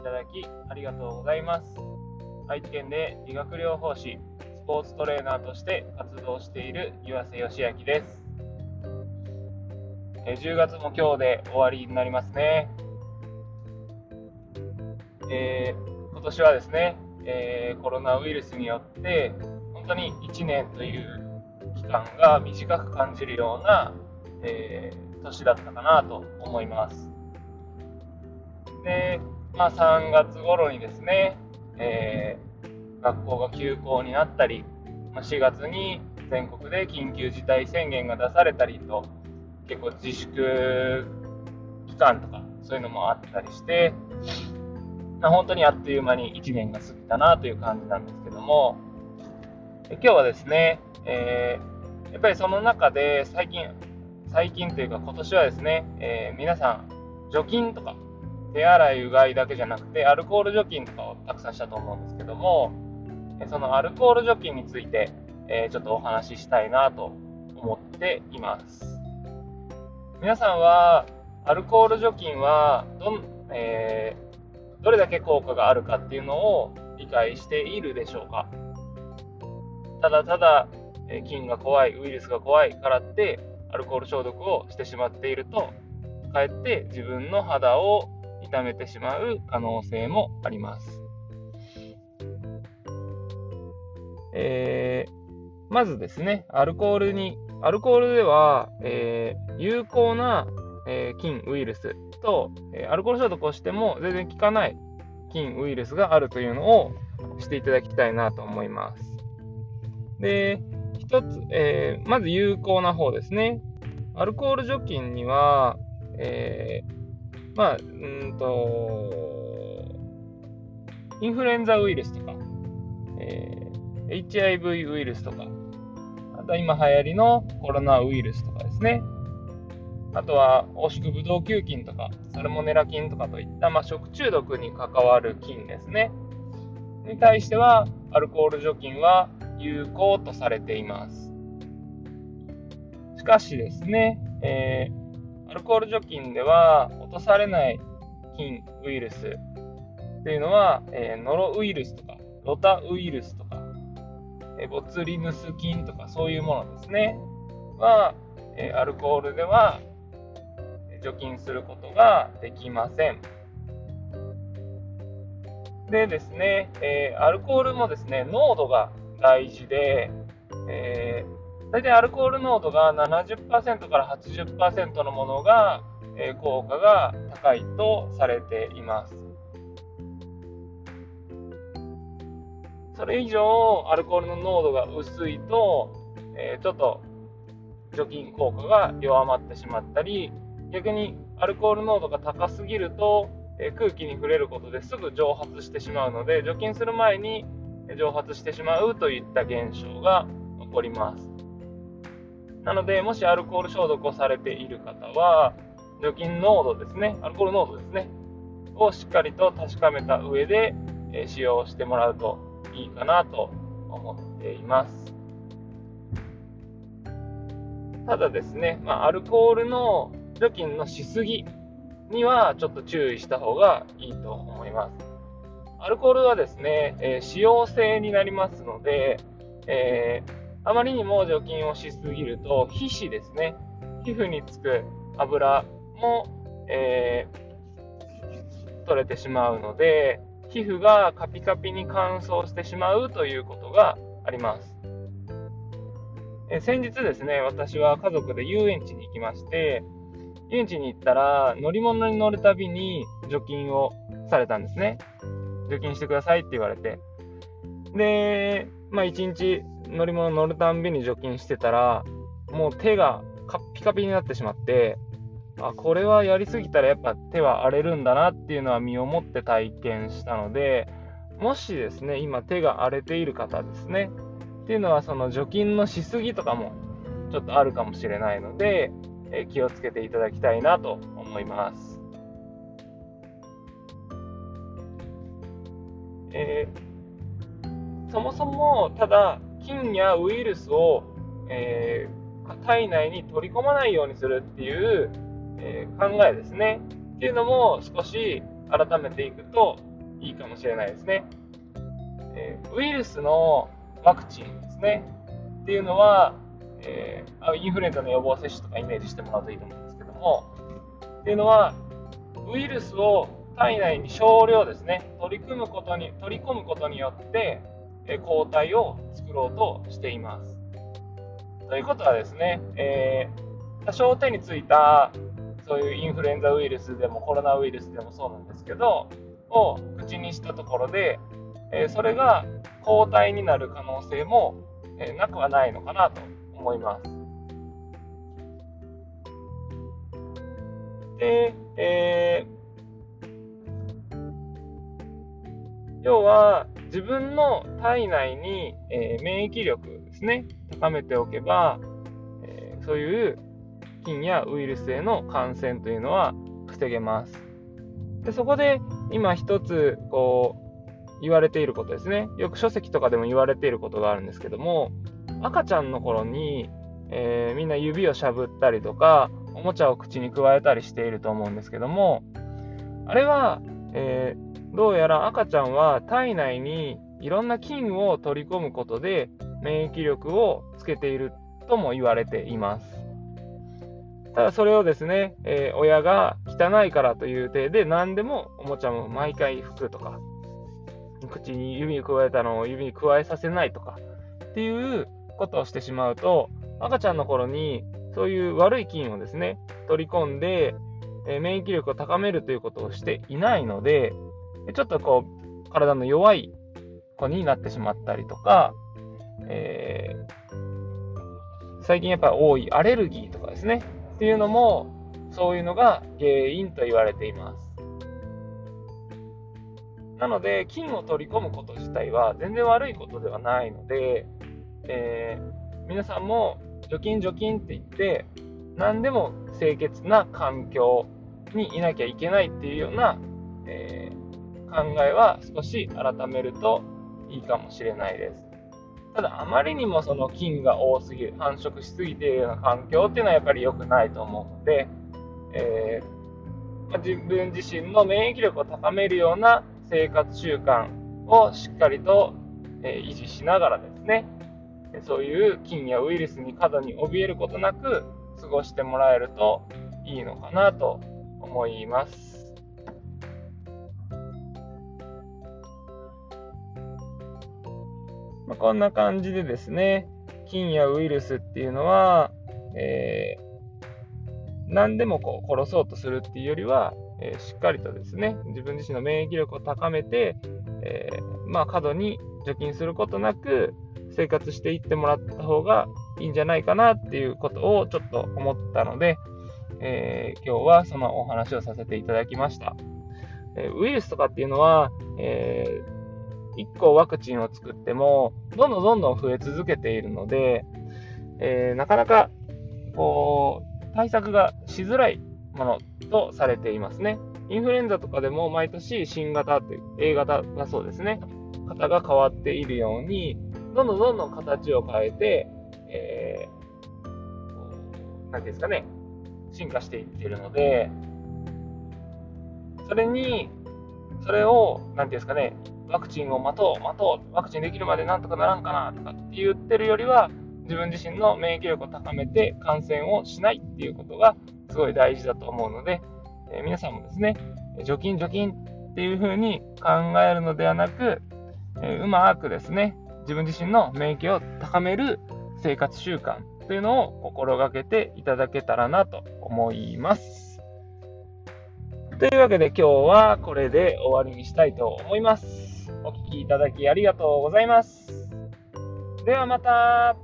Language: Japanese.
いただきありがとうございます。愛知県で理学療法士、スポーツトレーナーとして活動している岩瀬義明です。10月も今日で終わりになりますね。えー、今年はですね、えー、コロナウイルスによって本当に1年という期間が短く感じるような、えー、年だったかなと思います。で、まあ、3月頃にですね、えー、学校が休校になったり、まあ、4月に全国で緊急事態宣言が出されたりと、結構自粛期間とか、そういうのもあったりして、まあ、本当にあっという間に1年が過ぎたなという感じなんですけども、今日はですね、えー、やっぱりその中で最近、最近というか今年はですね、えー、皆さん、除菌とか手洗い、うがいだけじゃなくて、アルコール除菌とかをたくさんしたと思うんですけども、そのアルコール除菌について、ちょっとお話ししたいなと思っています。皆さんは、アルコール除菌はどん、えー、どれだけ効果があるかっていうのを理解しているでしょうか？ただただ、え菌が怖い、ウイルスが怖いからって、アルコール消毒をしてしまっていると、かえって自分の肌を痛めてしまう可能性もあります。えー、まずですね、アルコールに、アルコールでは、えー、有効な、えー、菌、ウイルスと、えアルコール消毒をしても全然効かない菌、ウイルスがあるというのをしていただきたいなと思います。で、一つ、えまず有効な方ですね。アルコール除菌には、えー、まあ、うんと、インフルエンザウイルスとか、えー、HIV ウイルスとか、あとは今流行りのコロナウイルスとかですね。あとは、黄色ブドウ球菌とか、サルモネラ菌とかといった、まあ、食中毒に関わる菌ですね。に対しては、アルコール除菌は有効とされています。しかしですね、えーアルコール除菌では落とされない菌、ウイルスっていうのは、えー、ノロウイルスとか、ロタウイルスとか、えー、ボツリヌス菌とかそういうものですね。は、え、アルコールでは除菌することができません。でですね、え、アルコールもですね、濃度が大事で、えー大体アルコール濃度が70%から80%のものが、え、効果が高いとされています。それ以上アルコールの濃度が薄いと、え、ちょっと除菌効果が弱まってしまったり逆にアルコール濃度が高すぎると、え、空気に触れることですぐ蒸発してしまうので除菌する前に蒸発してしまうといった現象が起こります。なので、もしアルコール消毒をされている方は、除菌濃度ですね、アルコール濃度ですね、をしっかりと確かめた上で、え使用してもらうといいかなと思っています。ただですね、まあ、アルコールの除菌のしすぎにはちょっと注意した方がいいと思います。アルコールはですね、えー、使用性になりますので、えーあまりにも除菌をしすぎると、皮脂ですね、皮膚につく油も、えー、取れてしまうので、皮膚がカピカピに乾燥してしまうということがあります。え先日ですね、私は家族で遊園地に行きまして、遊園地に行ったら乗り物に乗るたびに除菌をされたんですね。除菌してくださいって言われて。で、まあ一日乗り物乗るたんびに除菌してたら、もう手がカピカピになってしまって、あ、これはやりすぎたらやっぱ手は荒れるんだなっていうのは身をもって体験したので、もしですね、今手が荒れている方ですね、っていうのはその除菌のしすぎとかもちょっとあるかもしれないので、え気をつけていただきたいなと思います。えー、そもそもただ菌やウイルスを、えー、体内に取り込まないようにするっていう、えー、考えですね。っていうのも少し改めていくといいかもしれないですね。えー、ウイルスのワクチンですね。っていうのは、えー、インフルエンザの予防接種とかイメージしてもらうといいと思うんですけども、っていうのは、ウイルスを体内に少量ですね、取り組むことに取り込むことによって、え抗体を作ろうとしています。ということはですね、えー、多少手についたそういうインフルエンザウイルスでもコロナウイルスでもそうなんですけど、を口にしたところで、えー、それが抗体になる可能性も、えー、なくはないのかなと思います。で、えー、要は自分の体内に、えー、免疫力ですね、高めておけば、えー、そういう菌やウイルスへの感染というのは防げます。でそこで今一つこう言われていることですね。よく書籍とかでも言われていることがあるんですけども、赤ちゃんの頃に、えー、みんな指をしゃぶったりとか、おもちゃを口に加えたりしていると思うんですけども、あれは、えー、どうやら赤ちゃんは体内にいろんな菌を取り込むことで免疫力をつけているとも言われています。ただそれをですね、えー、親が汚いからという体で何でもおもちゃも毎回拭くとか、口に指に加えたのを指に加えさせないとかっていうことをしてしまうと、赤ちゃんの頃にそういう悪い菌をですね、取り込んで、え、免疫力を高めるということをしていないので、ちょっとこう、体の弱い子になってしまったりとか、えー、最近やっぱり多いアレルギーとかですね、っていうのも、そういうのが原因と言われています。なので、菌を取り込むこと自体は全然悪いことではないので、えー、皆さんも除菌除菌って言って、何でも清潔な環境にいなきゃいけないっていうような、えー、考えは少し改めるといいかもしれないです。ただ、あまりにもその菌が多すぎる、繁殖しすぎているような環境っていうのはやっぱり良くないと思うので、えー、まあ、自分自身の免疫力を高めるような生活習慣をしっかりと、え、維持しながらですね、そういう菌やウイルスに過度に怯えることなく過ごしてもらえるといいのかなと思います。まあ、こんな感じでですね、菌やウイルスっていうのは、えー、何でもこう殺そうとするっていうよりは、えー、しっかりとですね、自分自身の免疫力を高めて、えー、まあ、過度に除菌することなく生活していってもらった方がいいんじゃないかなっていうことをちょっと思ったので、え今日はそのお話をさせていただきました。えウイルスとかっていうのは、え1個ワクチンを作っても、どんどんどんどん増え続けているので、えー、なかなか、こう、対策がしづらいものとされていますね。インフルエンザとかでも毎年新型という A 型がそうですね、型が変わっているように、どんどんどんどん形を変えて、えー、なんていうんですかね、進化していっているので、それに、それを、なんていうんですかね、ワクチンを待とう、待とう、ワクチンできるまでなんとかならんかなとかって言ってるよりは、自分自身の免疫力を高めて感染をしないっていうことがすごい大事だと思うので、えー、皆さんもですね、除菌除菌っていう風に考えるのではなく、えー、うまくですね、自分自身の免疫を高める生活習慣というのを心がけていただけたらなと思います。というわけで今日はこれで終わりにしたいと思います。お聴きいただきありがとうございます。ではまた。